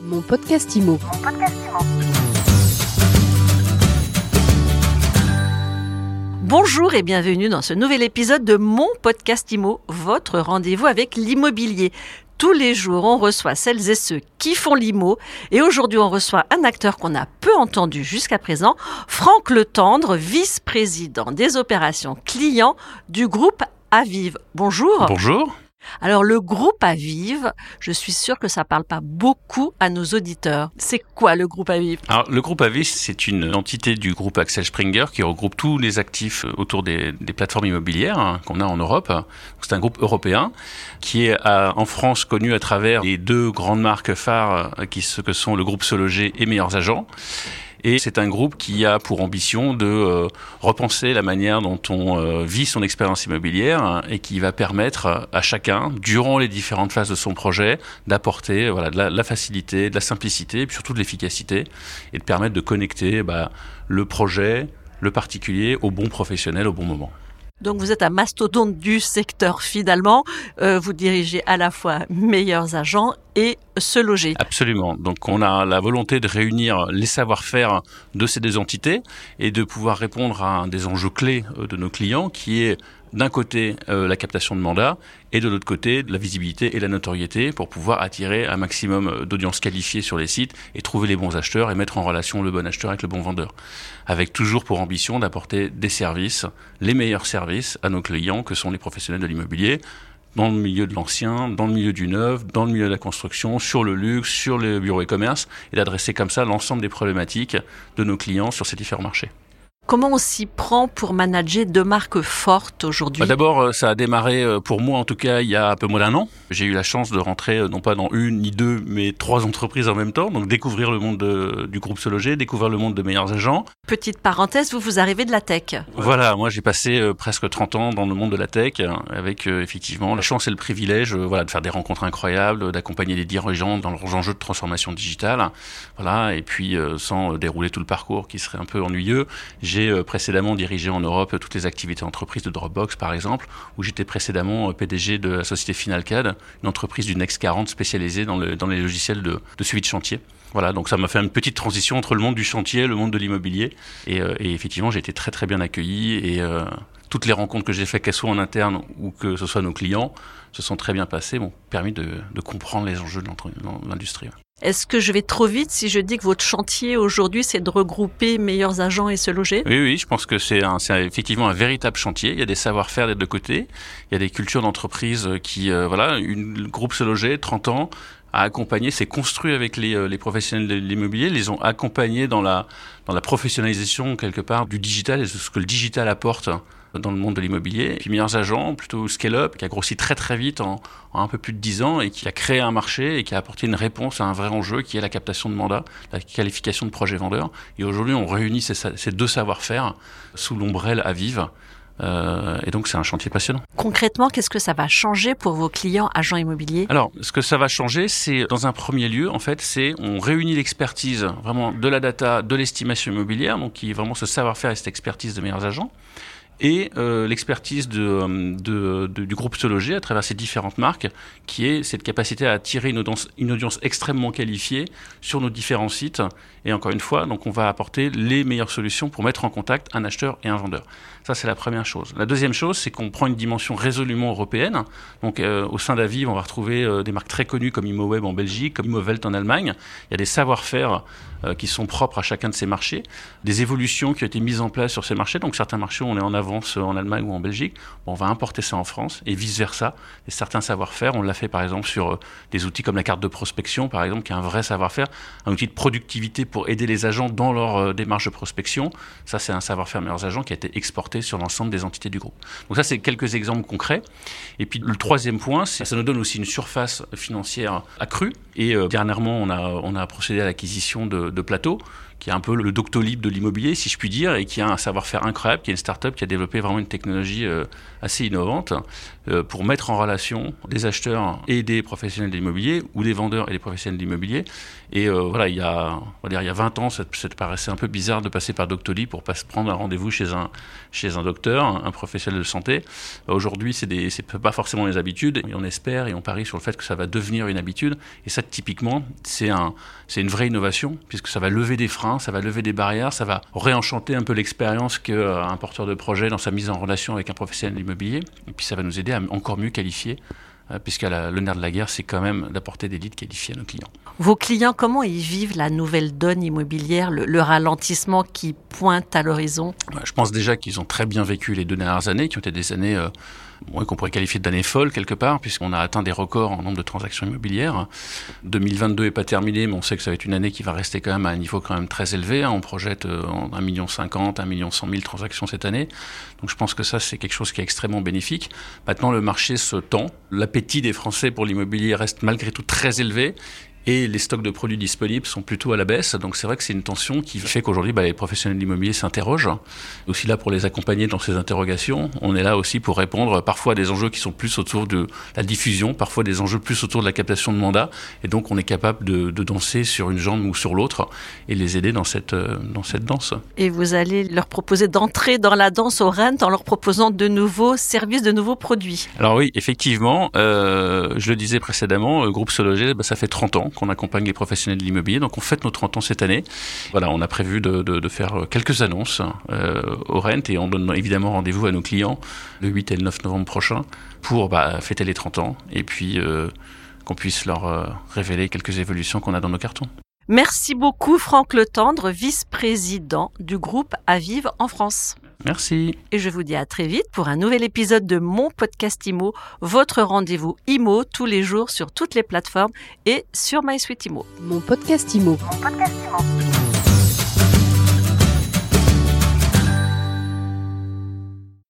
Mon podcast IMO. Bonjour et bienvenue dans ce nouvel épisode de mon podcast IMO, votre rendez-vous avec l'immobilier. Tous les jours, on reçoit celles et ceux qui font l'IMO. Et aujourd'hui, on reçoit un acteur qu'on a peu entendu jusqu'à présent, Franck Le Tendre, vice-président des opérations clients du groupe Aviv. Bonjour. Bonjour. Alors le groupe Aviv, je suis sûre que ça parle pas beaucoup à nos auditeurs. C'est quoi le groupe Aviv Alors le groupe Aviv, c'est une entité du groupe Axel Springer qui regroupe tous les actifs autour des, plateformes immobilières hein, qu'on a en Europe. C'est un groupe européen qui est à, en France connu à travers les deux grandes marques phares qui que sont le groupe Sologer et Meilleurs Agents. Et c'est un groupe qui a pour ambition de euh, repenser la manière dont on euh, vit son expérience immobilière hein, et qui va permettre à chacun, durant les différentes phases de son projet, d'apporter voilà, de la, la, facilité, de la simplicité et puis surtout de l'efficacité et de permettre de connecter bah, le projet, le particulier au bon professionnel au bon moment. Donc vous êtes un mastodonte du secteur finalement. Euh, vous dirigez à la fois meilleurs agents et se loger. Absolument. Donc on a la volonté de réunir les savoir-faire de ces deux entités et de pouvoir répondre à un des enjeux clés euh, de nos clients qui est d'un côté euh, la captation de mandats et de l'autre côté la visibilité et la notoriété pour pouvoir attirer un maximum euh, d'audience qualifiée sur les sites et trouver les bons acheteurs et mettre en relation le bon acheteur avec le bon vendeur. Avec toujours pour ambition d'apporter des services, les meilleurs services à nos clients que sont les professionnels de l'immobilier dans le milieu de l'ancien, dans le milieu du neuf, dans le milieu de la construction, sur le luxe, sur le bureau e-commerce, et d'adresser comme ça l'ensemble des problématiques de nos clients sur ces différents marchés. Comment on s'y prend pour manager deux marques fortes aujourd'hui? Bah D'abord, euh, ça a démarré euh, pour moi en tout cas il y a un peu moins d'un an. J'ai eu la chance de rentrer euh, non pas dans une ni deux, mais trois entreprises en même temps. Donc découvrir le monde de, du groupe Se Loger, découvrir le monde de meilleurs agents. Petite parenthèse, vous vous arrivez de la tech. Voilà, moi j'ai passé presque 30 ans dans le monde de la tech avec euh, effectivement la chance et le privilège voilà, de faire des rencontres incroyables, d'accompagner les dirigeants dans leurs enjeux de transformation digitale. Voilà, et puis sans dérouler tout le parcours qui serait un peu ennuyeux, j'ai j'ai précédemment dirigé en Europe toutes les activités entreprises de Dropbox, par exemple, où j'étais précédemment PDG de la société Finalcad, une entreprise du Next 40 spécialisée dans, le, dans les logiciels de, de suivi de chantier. Voilà, donc ça m'a fait une petite transition entre le monde du chantier le monde de l'immobilier. Et, euh, et, effectivement, j'ai été très très bien accueilli et euh, toutes les rencontres que j'ai faites, qu'elles soient en interne ou que ce soit nos clients, se sont très bien passées, m'ont permis de, de comprendre les enjeux de l'industrie. Est-ce que je vais trop vite si je dis que votre chantier aujourd'hui, c'est de regrouper meilleurs agents et se loger? Oui, oui, je pense que c'est effectivement un véritable chantier. Il y a des savoir-faire des deux côtés. Il y a des cultures d'entreprise qui, euh, voilà, une groupe se loger, 30 ans, a accompagné, s'est construit avec les, euh, les professionnels de l'immobilier, les ont accompagnés dans la, dans la professionnalisation quelque part du digital et de ce que le digital apporte dans le monde de l'immobilier. Puis meilleurs agents, plutôt scale-up, qui a grossi très très vite en, en, un peu plus de 10 ans et qui a créé un marché et qui a apporté une réponse à un vrai enjeu qui est la captation de mandats, la qualification de projets vendeurs. Et aujourd'hui, on réunit ces, ces deux savoir-faire sous l'ombrelle à Vive. Euh, et donc c'est un chantier passionnant. Concrètement, qu'est-ce que ça va changer pour vos clients agents immobiliers? Alors, ce que ça va changer, c'est dans un premier lieu, en fait, c'est on réunit l'expertise vraiment de la data, de l'estimation immobilière, donc qui est vraiment ce savoir-faire et cette expertise de meilleurs agents et euh, l'expertise de, du groupe Sologer à travers ses différentes marques, qui est cette capacité à attirer une audience, extrêmement qualifiée sur nos différents sites. Et encore une fois, donc on va apporter les meilleures solutions pour mettre en contact un acheteur et un vendeur. Ça, c'est la première chose. La deuxième chose, c'est qu'on prend une dimension résolument européenne. Donc, euh, au sein d'Aviv, on va retrouver euh, des marques très connues comme ImoWeb en Belgique, comme ImoWelt en Allemagne. Il y a des savoir-faire euh, qui sont propres à chacun de ces marchés, des évolutions qui ont été mises en place sur ces marchés. Donc, certains marchés, on est en avance en Allemagne ou en Belgique. On va importer ça en France et vice-versa. Et certains savoir-faire, on l'a fait par exemple sur euh, des outils comme la carte de prospection, par exemple, qui est un vrai savoir-faire, un outil de productivité pour aider les agents dans leur euh, démarche de prospection. Ça, c'est un savoir-faire meilleurs agents qui a été exporté sur l'ensemble des entités du groupe. Donc ça, c'est quelques exemples concrets. Et puis le troisième point, ça nous donne aussi une surface financière accrue. Et euh, dernièrement, on a procédé à l'acquisition de, de plateaux qui est un peu le Doctolib de l'immobilier, si je puis dire, et qui a un savoir-faire incroyable, qui est une start-up qui a développé vraiment une technologie euh, assez innovante euh, pour mettre en relation des acheteurs et des professionnels de l'immobilier, ou des vendeurs et des professionnels de l'immobilier. Et euh, voilà, il y, a, on va dire, il y a 20 ans, ça, ça paraissait un peu bizarre de passer par Doctolib pour pas se prendre un rendez-vous chez un, chez un docteur, un professionnel de santé. Aujourd'hui, c'est des, c'est pas forcément les habitudes, et on espère et on parie sur le fait que ça va devenir une habitude. Et ça, typiquement, c'est un, une vraie innovation, puisque ça va lever des freins, ça va lever des barrières, ça va réenchanter un peu l'expérience qu'un porteur de projet dans sa mise en relation avec un professionnel de l'immobilier. Et puis ça va nous aider à encore mieux qualifier euh, puisque le nerf de la guerre, c'est quand même d'apporter des leads qualifiés à nos clients. Vos clients, comment ils vivent la nouvelle donne immobilière, le, ralentissement qui pointe à l'horizon? Je pense déjà qu'ils ont très bien vécu les deux dernières années, qui ont été des années euh, qu'on pourrait qualifier d'années folles quelque part, puisqu'on a atteint des records en nombre de transactions immobilières. 2022 n'est pas terminé, mais on sait que ça va être une année qui va rester quand même à un niveau quand même très élevé. Hein. On projette 1,50 million, 1 million 100 000 transactions cette année. Donc je pense que ça, c'est quelque chose qui est extrêmement bénéfique. Maintenant, le marché se tend. L'appétit des Français pour l'immobilier reste malgré tout très élevé et les stocks de produits disponibles sont plutôt à la baisse. Donc c'est vrai que c'est une tension qui fait qu'aujourd'hui bah, les professionnels de l'immobilier s'interrogent. Aussi là pour les accompagner dans ces interrogations. On est là aussi pour répondre parfois à des enjeux qui sont plus autour de la diffusion, parfois des enjeux plus autour de la captation de mandat. Et donc on est capable de, danser sur une jambe ou sur l'autre et les aider dans cette, euh, dans cette danse. Et vous allez leur proposer d'entrer dans la danse au Rennes en leur proposant de nouveaux services, de nouveaux produits. Alors oui, effectivement, euh, je le disais précédemment, le groupe Sologer, bah, ça fait 30 ans qu'on accompagne les professionnels de l'immobilier. Donc on fête nos 30 ans cette année. Voilà, on a prévu de, faire quelques annonces euh, au Rent et on donne évidemment rendez-vous à nos clients le 8 et le 9 novembre prochain pour bah, fêter les 30 ans et puis euh, qu'on puisse leur euh, révéler quelques évolutions qu'on a dans nos cartons. Merci beaucoup Franck Le Tendre, vice-président du groupe Avive en France. Merci. Et je vous dis à très vite pour un nouvel épisode de mon podcast IMO, votre rendez-vous IMO tous les jours sur toutes les plateformes et sur MySuite IMO. Mon podcast IMO. Mon podcast IMO.